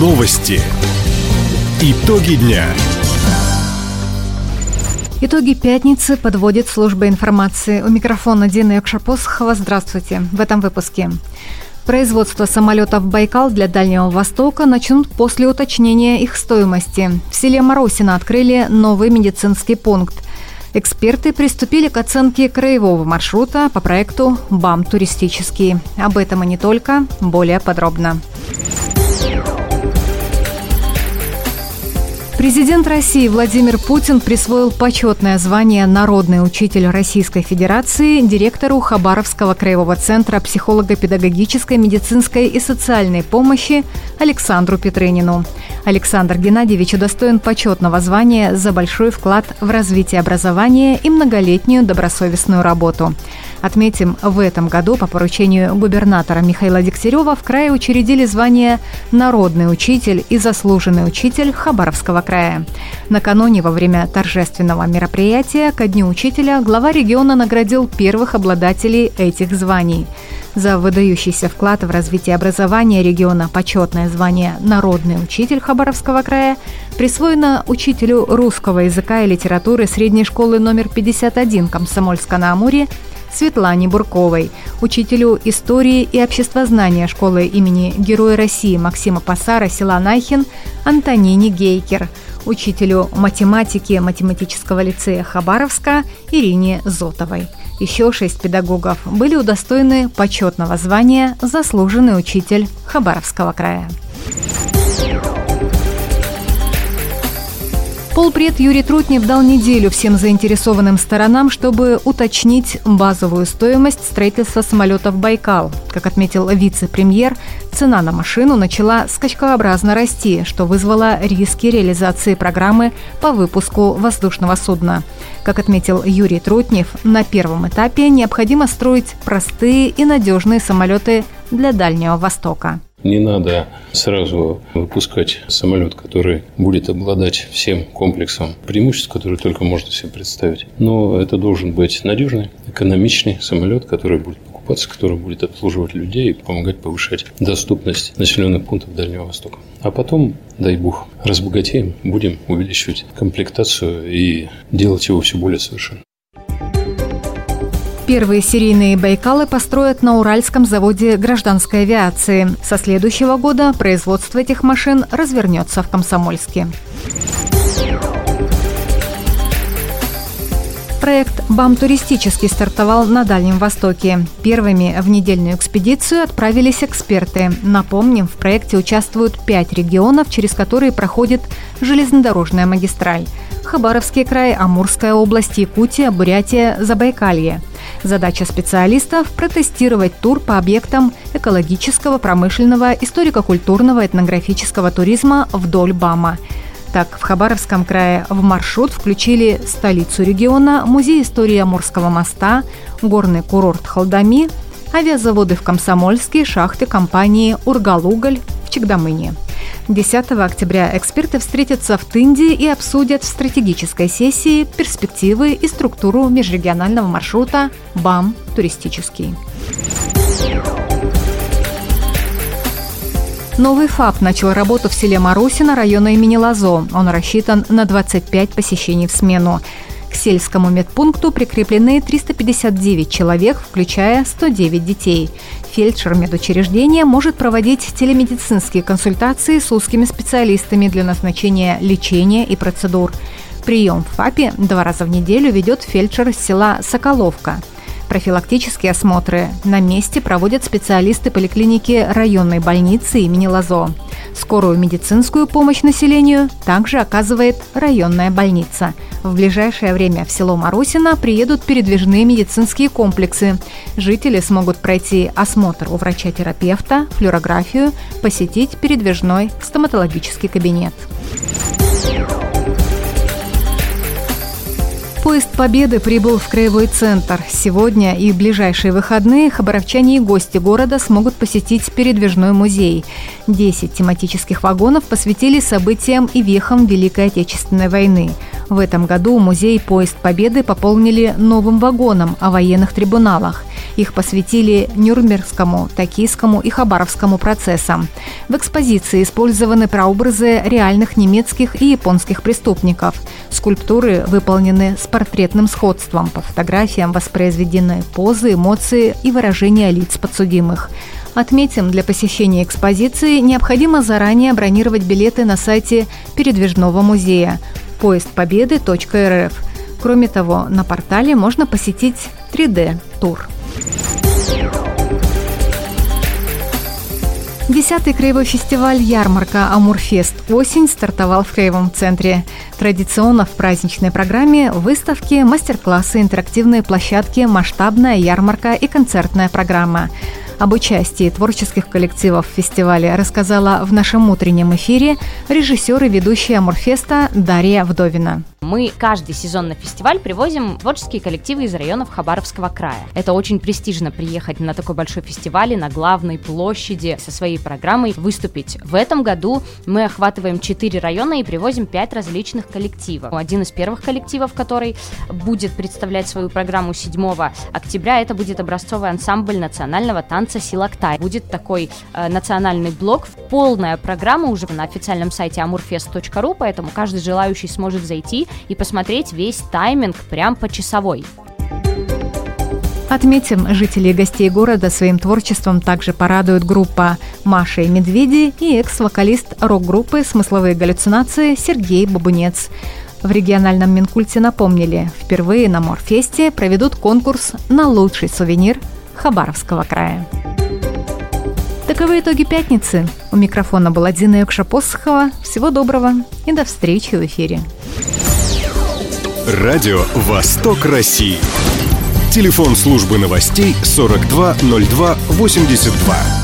Новости. Итоги дня. Итоги пятницы подводит служба информации. У микрофона Дина Якшапосхова. Здравствуйте. В этом выпуске. Производство самолетов «Байкал» для Дальнего Востока начнут после уточнения их стоимости. В селе Моросино открыли новый медицинский пункт. Эксперты приступили к оценке краевого маршрута по проекту «БАМ туристический». Об этом и не только, более подробно. Президент России Владимир Путин присвоил почетное звание «Народный учитель Российской Федерации» директору Хабаровского краевого центра психолого-педагогической, медицинской и социальной помощи Александру Петрынину. Александр Геннадьевич удостоен почетного звания за большой вклад в развитие образования и многолетнюю добросовестную работу. Отметим, в этом году по поручению губернатора Михаила Дегтярева в крае учредили звание «Народный учитель» и «Заслуженный учитель» Хабаровского края. Накануне во время торжественного мероприятия ко Дню учителя глава региона наградил первых обладателей этих званий. За выдающийся вклад в развитие образования региона почетное звание «Народный учитель» Хабаровского края присвоено учителю русского языка и литературы средней школы номер 51 Комсомольска-на-Амуре Светлане Бурковой, учителю истории и обществознания школы имени Героя России Максима Пасара села Найхин Антонине Гейкер, учителю математики математического лицея Хабаровска Ирине Зотовой. Еще шесть педагогов были удостоены почетного звания «Заслуженный учитель Хабаровского края». Полпред Юрий Трутнев дал неделю всем заинтересованным сторонам, чтобы уточнить базовую стоимость строительства самолетов «Байкал». Как отметил вице-премьер, цена на машину начала скачкообразно расти, что вызвало риски реализации программы по выпуску воздушного судна. Как отметил Юрий Трутнев, на первом этапе необходимо строить простые и надежные самолеты для Дальнего Востока. Не надо сразу выпускать самолет, который будет обладать всем комплексом преимуществ, которые только можно себе представить. Но это должен быть надежный, экономичный самолет, который будет покупаться, который будет обслуживать людей и помогать повышать доступность населенных пунктов Дальнего Востока. А потом, дай бог, разбогатеем, будем увеличивать комплектацию и делать его все более совершенным. Первые серийные «Байкалы» построят на Уральском заводе гражданской авиации. Со следующего года производство этих машин развернется в Комсомольске. Проект «БАМ туристический» стартовал на Дальнем Востоке. Первыми в недельную экспедицию отправились эксперты. Напомним, в проекте участвуют пять регионов, через которые проходит железнодорожная магистраль. Хабаровский край, Амурская область, Якутия, Бурятия, Забайкалье. Задача специалистов – протестировать тур по объектам экологического, промышленного, историко-культурного, этнографического туризма вдоль БАМа. Так, в Хабаровском крае в маршрут включили столицу региона, музей истории Амурского моста, горный курорт Халдами, авиазаводы в Комсомольске, шахты компании «Ургалуголь» в Чегдамыне – 10 октября эксперты встретятся в Тынде и обсудят в стратегической сессии перспективы и структуру межрегионального маршрута БАМ «Туристический». Новый ФАП начал работу в селе Марусино района имени Лазо. Он рассчитан на 25 посещений в смену. К сельскому медпункту прикреплены 359 человек, включая 109 детей. Фельдшер медучреждения может проводить телемедицинские консультации с узкими специалистами для назначения лечения и процедур. Прием в ФАПе два раза в неделю ведет фельдшер села Соколовка. Профилактические осмотры на месте проводят специалисты поликлиники районной больницы имени Лазо. Скорую медицинскую помощь населению также оказывает районная больница. В ближайшее время в село Марусино приедут передвижные медицинские комплексы. Жители смогут пройти осмотр у врача-терапевта, флюорографию, посетить передвижной стоматологический кабинет. Поезд Победы прибыл в Краевой центр. Сегодня и в ближайшие выходные хабаровчане и гости города смогут посетить передвижной музей. Десять тематических вагонов посвятили событиям и вехам Великой Отечественной войны. В этом году музей «Поезд Победы» пополнили новым вагоном о военных трибуналах. Их посвятили Нюрнбергскому, Токийскому и Хабаровскому процессам. В экспозиции использованы прообразы реальных немецких и японских преступников. Скульптуры выполнены с портретным сходством. По фотографиям воспроизведены позы, эмоции и выражения лиц подсудимых. Отметим, для посещения экспозиции необходимо заранее бронировать билеты на сайте передвижного музея поезд победы.рф. Кроме того, на портале можно посетить 3D-тур. Десятый краевой фестиваль «Ярмарка Амурфест. Осень» стартовал в Краевом центре. Традиционно в праздничной программе выставки, мастер-классы, интерактивные площадки, масштабная ярмарка и концертная программа. Об участии творческих коллективов в фестивале рассказала в нашем утреннем эфире режиссер и ведущая Амурфеста Дарья Вдовина. Мы каждый сезон на фестиваль привозим творческие коллективы из районов Хабаровского края. Это очень престижно приехать на такой большой фестиваль на главной площади со своей программой выступить. В этом году мы охватываем 4 района и привозим 5 различных коллективов. Один из первых коллективов, который будет представлять свою программу 7 октября, это будет образцовый ансамбль национального танца «Силактай». Будет такой э, национальный блок. Полная программа уже на официальном сайте amurfest.ru, поэтому каждый желающий сможет зайти и посмотреть весь тайминг прям по часовой. Отметим, жители и гостей города своим творчеством также порадует группа «Маша и медведи» и экс-вокалист рок-группы «Смысловые галлюцинации» Сергей Бабунец. В региональном Минкульте напомнили, впервые на Морфесте проведут конкурс на лучший сувенир Хабаровского края. Таковы итоги пятницы. У микрофона была Дина Юкша-Посохова. Всего доброго и до встречи в эфире. Радио «Восток России». Телефон службы новостей 420282.